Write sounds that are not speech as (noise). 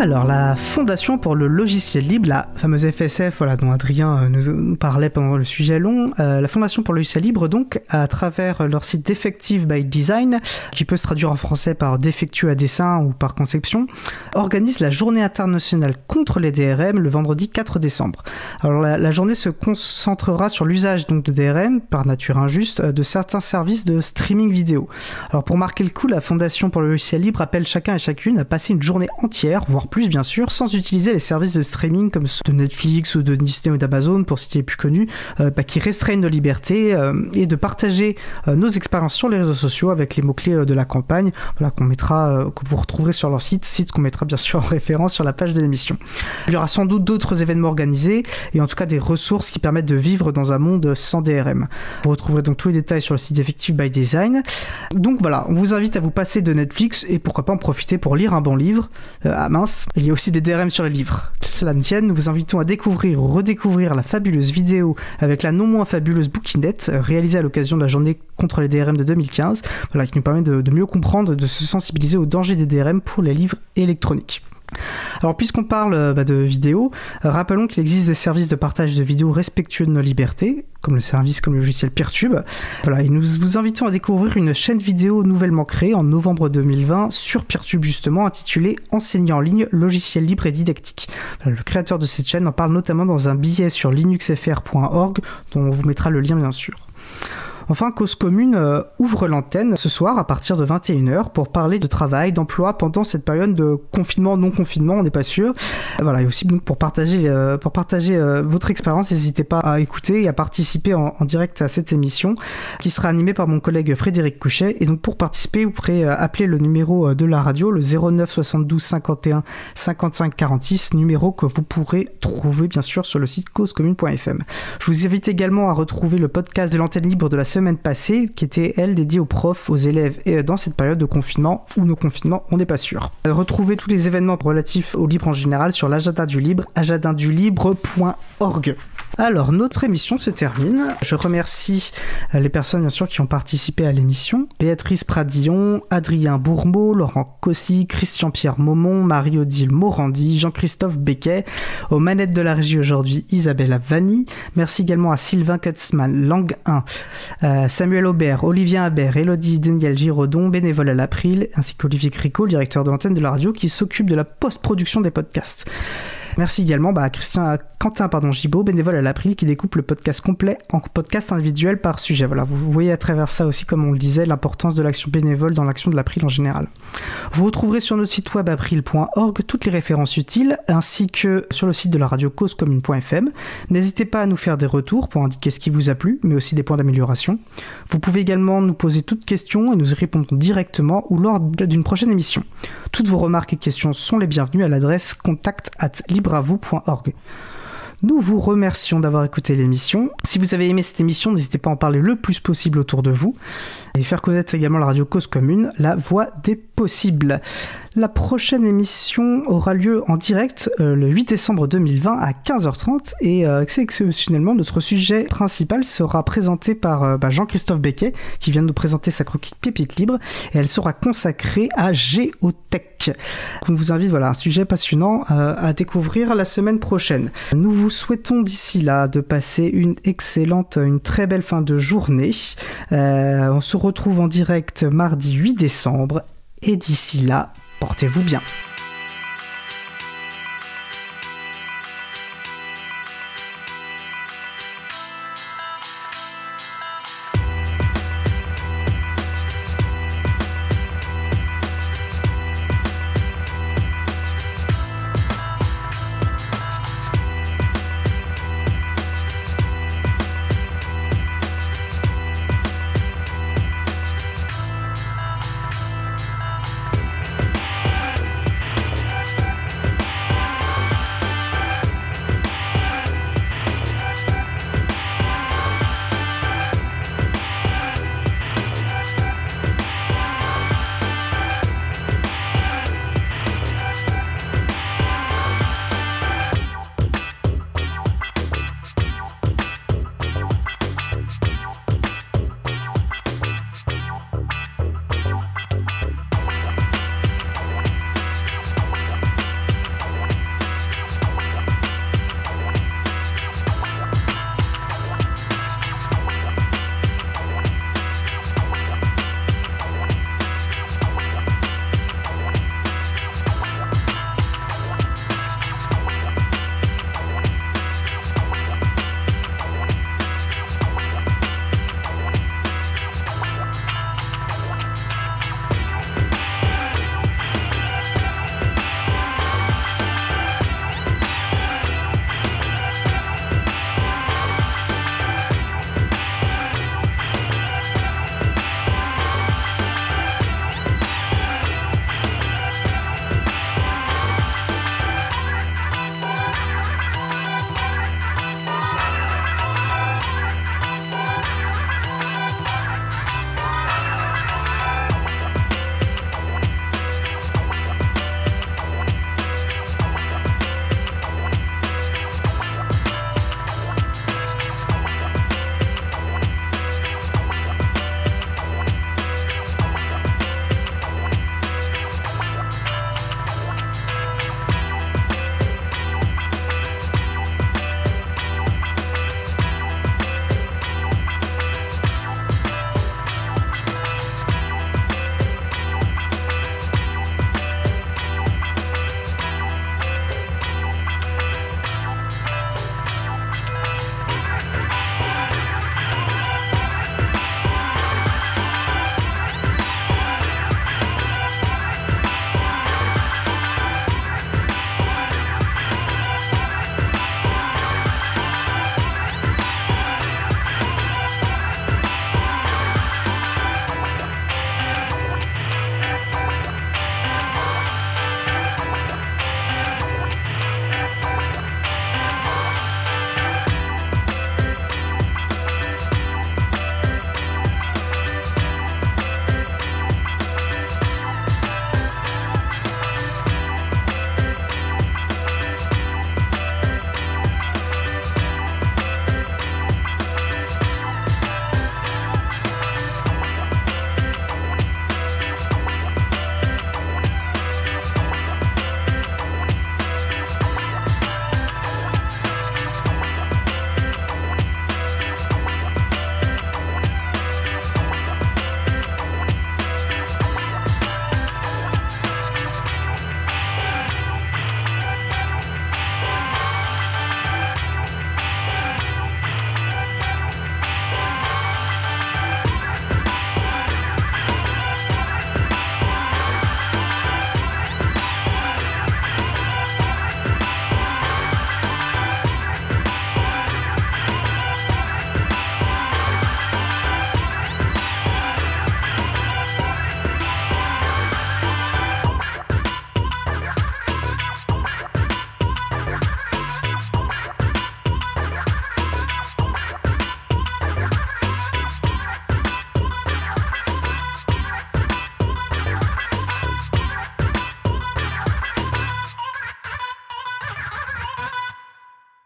Alors, la Fondation pour le logiciel libre, la fameuse FSF, voilà, dont Adrien euh, nous, parlait pendant le sujet long, euh, la Fondation pour le logiciel libre, donc, à travers leur site Defective by Design, qui peut se traduire en français par défectueux à dessin ou par conception, organise la journée internationale contre les DRM le vendredi 4 décembre. Alors, la, journée se concentrera sur l'usage donc de DRM, par nature injuste, euh, de certains services de streaming vidéo. Alors, pour marquer le coup, la Fondation pour le logiciel libre appelle chacun et chacune à passer une journée entière, voire plus bien sûr, sans utiliser les services de streaming comme ceux de Netflix ou de Disney ou d'Amazon, pour citer les plus connus, euh, bah, qui restreignent nos libertés, euh, et de partager euh, nos expériences sur les réseaux sociaux avec les mots-clés de la campagne, voilà, qu'on mettra, que vous retrouverez sur leur site, site qu'on mettra bien sûr en (laughs) référence sur la page de l'émission. Il y aura sans doute d'autres événements organisés, et en tout cas des ressources qui permettent de vivre dans un monde sans DRM. Vous retrouverez donc tous les détails sur le site Effective by Design. Donc voilà, on vous invite à vous passer de Netflix et pourquoi pas en profiter pour lire un bon livre. ah mince, il y a aussi des DRM sur les livres. cela ne tienne, nous vous invitons à découvrir ou redécouvrir la fabuleuse vidéo avec la non moins fabuleuse bouquinette euh, réalisée à l'occasion de la journée contre les DRM de 2015, voilà, qui nous permet de, de mieux comprendre, de se sensibiliser aux dangers des DRM pour les livres électroniques. Alors puisqu'on parle euh, bah, de vidéos, euh, rappelons qu'il existe des services de partage de vidéos respectueux de nos libertés, comme le service comme le logiciel Peertube. Voilà, et nous vous invitons à découvrir une chaîne vidéo nouvellement créée en novembre 2020 sur Peertube justement, intitulée Enseigner en ligne, logiciel libre et didactique. le créateur de cette chaîne en parle notamment dans un billet sur linuxfr.org, dont on vous mettra le lien bien sûr. Enfin, Cause Commune euh, ouvre l'antenne ce soir à partir de 21h pour parler de travail, d'emploi pendant cette période de confinement, non-confinement, on n'est pas sûr. Voilà, et aussi donc, pour partager, euh, pour partager euh, votre expérience, n'hésitez pas à écouter et à participer en, direct à cette émission qui sera animée par mon collègue Frédéric Couchet. Et donc pour participer, vous pourrez appeler le numéro de la radio, le 09 72 51 55 46, numéro que vous pourrez trouver bien sûr sur le site causecommune.fm. Je vous invite également à retrouver le podcast de l'antenne libre de la semaine semaine passée, qui était elle dédiée aux profs, aux élèves et dans cette période de confinement ou nos confinements, on n'est pas sûr. Euh, retrouvez tous les événements relatifs au libre en général sur l'agenda du libre, agendadulibre.org. Alors, notre émission se termine. Je remercie euh, les personnes, bien sûr, qui ont participé à l'émission. Béatrice Pradillon, Adrien Bourmeau, Laurent Cossy, Christian-Pierre Maumont, Marie-Odile Morandi, Jean-Christophe Becquet. Aux manettes de la régie aujourd'hui, Isabelle Vanni. Merci également à Sylvain Kutzmann, Langue 1, euh, Samuel Aubert, Olivier Habert, Elodie Daniel Giraudon, bénévole à l'April, ainsi qu'Olivier Cricot, directeur de l'antenne de la radio, qui s'occupe de la post-production des podcasts. Merci également bah, à Christian, Quentin pardon, Gibaud, bénévole à l'April, qui découpe le podcast complet en podcast individuel par sujet. Voilà, vous voyez à travers ça aussi, comme on le disait, l'importance de l'action bénévole dans l'action de l'April en général. Vous retrouverez sur notre site web april.org toutes les références utiles, ainsi que sur le site de la radio causecommune.fm. N'hésitez pas à nous faire des retours pour indiquer ce qui vous a plu, mais aussi des points d'amélioration. Vous pouvez également nous poser toutes questions et nous y répondrons directement ou lors d'une prochaine émission. Toutes vos remarques et questions sont les bienvenues à l'adresse contact at. Nous vous remercions d'avoir écouté l'émission. Si vous avez aimé cette émission, n'hésitez pas à en parler le plus possible autour de vous et faire connaître également la radio Cause Commune, la voix des possibles. La prochaine émission aura lieu en direct euh, le 8 décembre 2020 à 15h30 et euh, exceptionnellement notre sujet principal sera présenté par euh, bah, Jean-Christophe Becquet qui vient de nous présenter sa croquis Pépite Libre et elle sera consacrée à Géotech. On vous invite, voilà, un sujet passionnant à découvrir la semaine prochaine. Nous vous souhaitons d'ici là de passer une excellente, une très belle fin de journée. on se retrouve en direct mardi 8 décembre et d'ici là, Portez-vous bien.